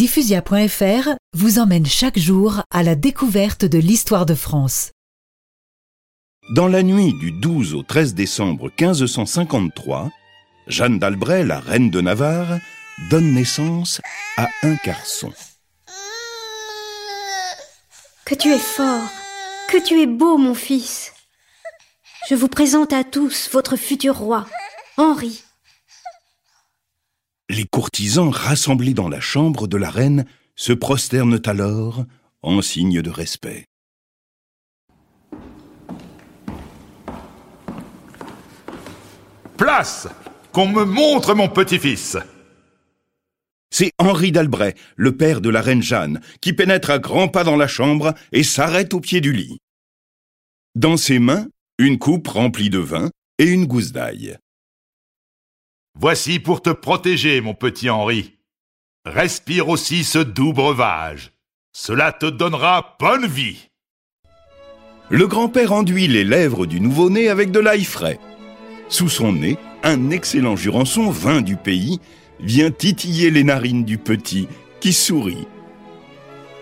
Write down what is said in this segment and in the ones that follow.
Diffusia.fr vous emmène chaque jour à la découverte de l'histoire de France. Dans la nuit du 12 au 13 décembre 1553, Jeanne d'Albret, la reine de Navarre, donne naissance à un garçon. Que tu es fort, que tu es beau, mon fils. Je vous présente à tous votre futur roi, Henri. Courtisans rassemblés dans la chambre de la reine se prosternent alors en signe de respect. Place Qu'on me montre mon petit-fils C'est Henri d'Albret, le père de la reine Jeanne, qui pénètre à grands pas dans la chambre et s'arrête au pied du lit. Dans ses mains, une coupe remplie de vin et une gousse d'ail. Voici pour te protéger, mon petit Henri. Respire aussi ce doux breuvage. Cela te donnera bonne vie. Le grand-père enduit les lèvres du nouveau-né avec de l'ail frais. Sous son nez, un excellent jurançon, vin du pays, vient titiller les narines du petit, qui sourit.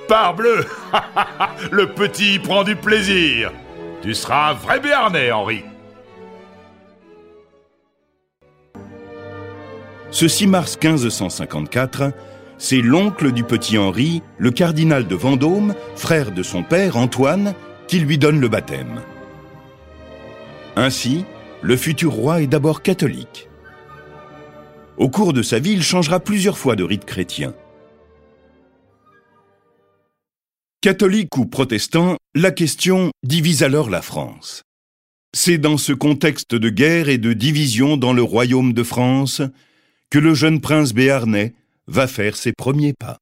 Parbleu Le petit prend du plaisir. Tu seras un vrai béarnais, Henri. Ce 6 mars 1554, c'est l'oncle du petit Henri, le cardinal de Vendôme, frère de son père Antoine, qui lui donne le baptême. Ainsi, le futur roi est d'abord catholique. Au cours de sa vie, il changera plusieurs fois de rite chrétien. Catholique ou protestant, la question divise alors la France. C'est dans ce contexte de guerre et de division dans le royaume de France que le jeune prince béarnais va faire ses premiers pas.